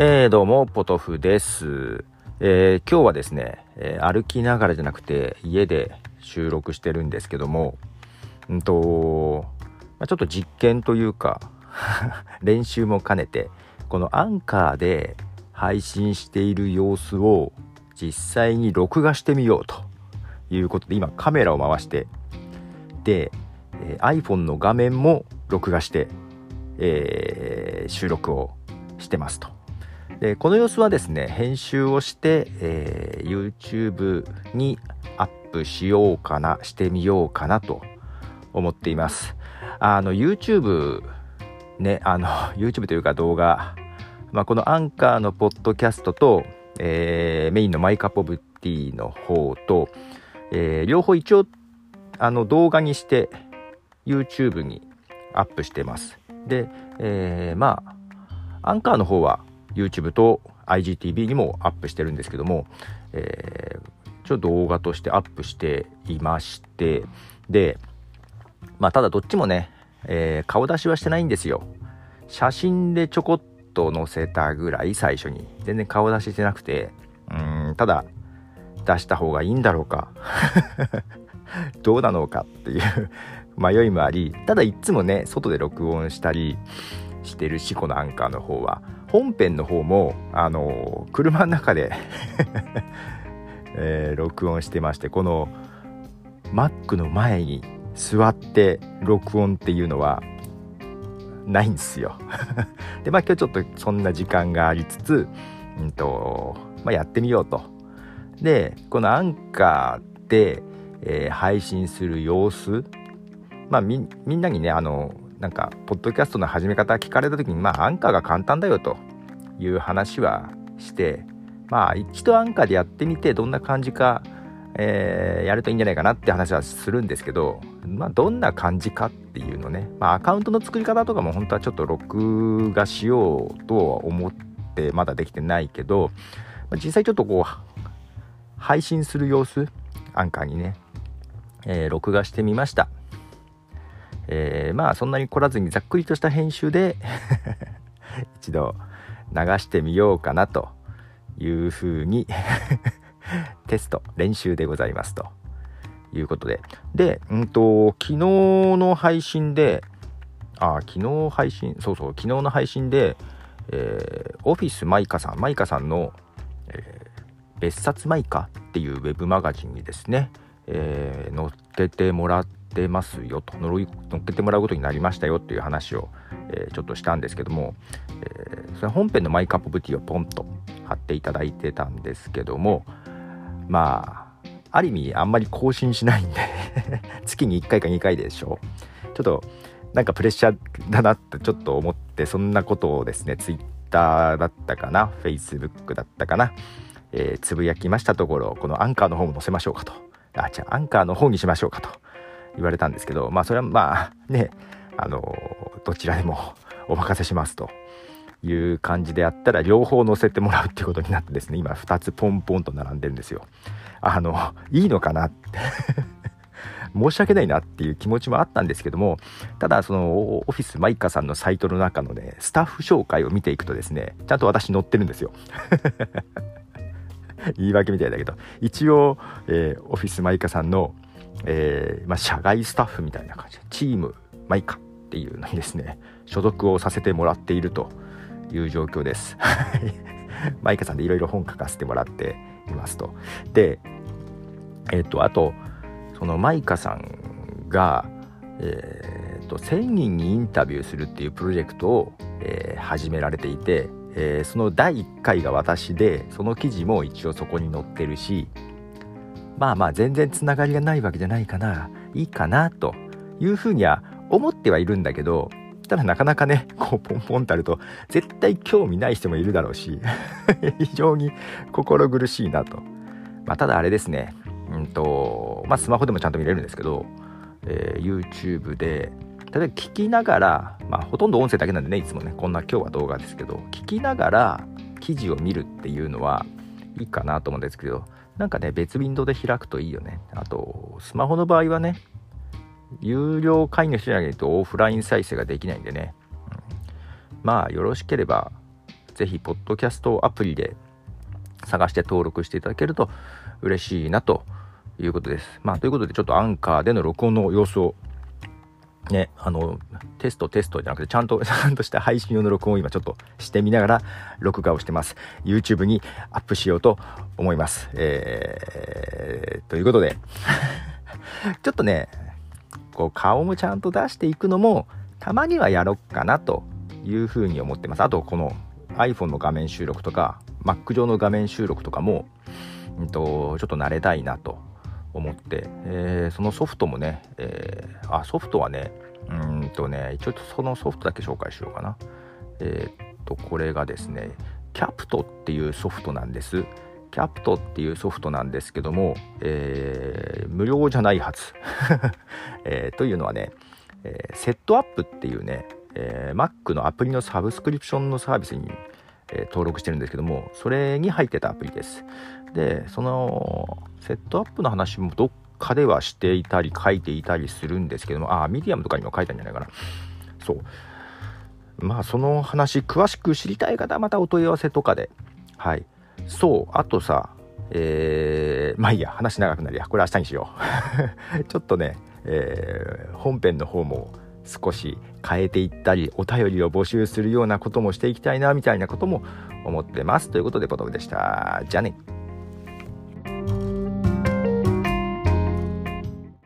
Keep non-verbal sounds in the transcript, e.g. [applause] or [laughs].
えー、どうも、ポトフです。えー、今日はですね、えー、歩きながらじゃなくて家で収録してるんですけども、うんと、まあ、ちょっと実験というか [laughs] 練習も兼ねて、このアンカーで配信している様子を実際に録画してみようということで、今カメラを回して、で、えー、iPhone の画面も録画して、えー、収録をしてますと。でこの様子はですね編集をして、えー、YouTube にアップしようかなしてみようかなと思っています。あの YouTube ねあの [laughs] YouTube というか動画、まあ、このアンカーのポッドキャストと、えー、メインの My Cup of Tea の方と、えー、両方一応あの動画にして YouTube にアップしてます。で、えー、まあアンカーの方は YouTube と IGTV にもアップしてるんですけども、えー、ちょっと動画としてアップしていましてでまあただどっちもね、えー、顔出しはしてないんですよ。写真でちょこっと載せたぐらい最初に。全然顔出ししてなくてうんただ出した方がいいんだろうか。[laughs] どうなのかっていう [laughs] 迷いもありただいっつもね外で録音したりしてるしこのアンカーの方は。本編の方もあの車の中でえー、録音してましてこの Mac の前に座って録音っていうのはないんですよ。[laughs] でまあ今日ちょっとそんな時間がありつつ、うんとまあ、やってみようと。でこのアンカーで、えー、配信する様子。まあみんなにねあのなんかポッドキャストの始め方聞かれた時にまあアンカーが簡単だよという話はしてまあ一度アンカーでやってみてどんな感じか、えー、やるといいんじゃないかなって話はするんですけどまあどんな感じかっていうのね。まあアカウントの作り方とかも本当はちょっと録画しようとは思ってまだできてないけど実際ちょっとこう配信する様子アンカーにね、えー、録画してみました。えー、まあそんなに凝らずにざっくりとした編集で [laughs] 一度流してみようかなというふうに [laughs] テスト練習でございますと。いうことで。で、うんと、昨日の配信であ昨日配信そうそう昨日の配信で、えー、オフィスマイカさんマイカさんの、えー、別冊マイカっていうウェブマガジンにですね、えー、載っけてもらってますよと呪い乗っけてもらうことになりましたよっていう話を、えー、ちょっとしたんですけども、えー、それ本編のマイカップブティをポンと貼っていただいてたんですけどもまあある意味あんまり更新しないんで [laughs] 月に1回か2回でしょちょっとなんかプレッシャーだなってちょっと思ってそんなことをですね Twitter だったかな Facebook だったかな、えー、つぶやきましたところこのアンカーの方も載せましょうかと。あじゃあアンカーの方にしましょうかと。言われたんですけどまあそれはまあ [laughs] ねあのどちらでも [laughs] お任せしますという感じでやったら両方載せてもらうっていうことになってですね今2つポンポンと並んでるんですよ。あのいいのかな？っ [laughs] て申し訳ないなっていう気持ちもあったんですけどもただそのオフィスマイカさんのサイトの中のねスタッフ紹介を見ていくとですねちゃんと私載ってるんですよ。言い訳みたいだけど。一応、えー、オフィスマイカさんの、えーまあ、社外スタッフみたいな感じでチームマイカっていうのにですね所属をさせてもらっているという状況です。マイカさんでいろいろ本書かせてもらっていますと。で、えっ、と、あと、そのマイカさんが、えっ、と、1000人にインタビューするっていうプロジェクトを、えー、始められていて、えー、その第1回が私で、その記事も一応そこに載ってるし、まあまあ全然つながりがないわけじゃないかな、いいかなというふうには思ってはいるんだけど、ただなかなかね、こうポンポンとあると、絶対興味ない人もいるだろうし、[laughs] 非常に心苦しいなと。まあ、ただあれですね、うんと、まあ、スマホでもちゃんと見れるんですけど、えー、YouTube で、例えば聞きながら、まあ、ほとんど音声だけなんでね、いつもね、こんな今日は動画ですけど、聞きながら記事を見るっていうのはいいかなと思うんですけど、なんかね、別ウィンドウで開くといいよね。あと、スマホの場合はね、有料会員の人じゃないとオフライン再生ができないんでね、うん、まあよろしければぜひ、ポッドキャストアプリで探して登録していただけると嬉しいなということです。まあ、ということで、ちょっとアンカーでの録音の様子をね、あの、テストテストじゃなくて、ちゃんと、[laughs] ちゃんとした配信用の録音を今ちょっとしてみながら、録画をしてます。YouTube にアップしようと思います。えー、ということで、[laughs] ちょっとね、こう、顔もちゃんと出していくのも、たまにはやろっかなというふうに思ってます。あと、この iPhone の画面収録とか、Mac 上の画面収録とかも、うんと、ちょっと慣れたいなと思って、えー、そのソフトもね、えー、あソフトはねうんとね一応そのソフトだけ紹介しようかな。えー、っとこれがですね Capto っていうソフトなんです。 Capto っていうソフトなんですけども、えー、無料じゃないはず、[laughs] えー、というのはね、えー、 Setapp っていうね、え Mac のアプリのサブスクリプションのサービスに、え登録してるんですけどもそれに入ってたアプリです。でその Setapp の話もどっかではしていたり書いていたりするんですけどもああミディアムとかにも書いたんじゃないかな。そう。まあその話詳しく知りたい方はまたお問い合わせとかで。はい。そう。あとさえー、まあいいや。話長くなりや。これ明日にしよう。[laughs] ちょっとね、えー、本編の方も少し変えていったりお便りを募集するようなこともしていきたいなみたいなことも思ってます。ということでポトフでした。じゃあね。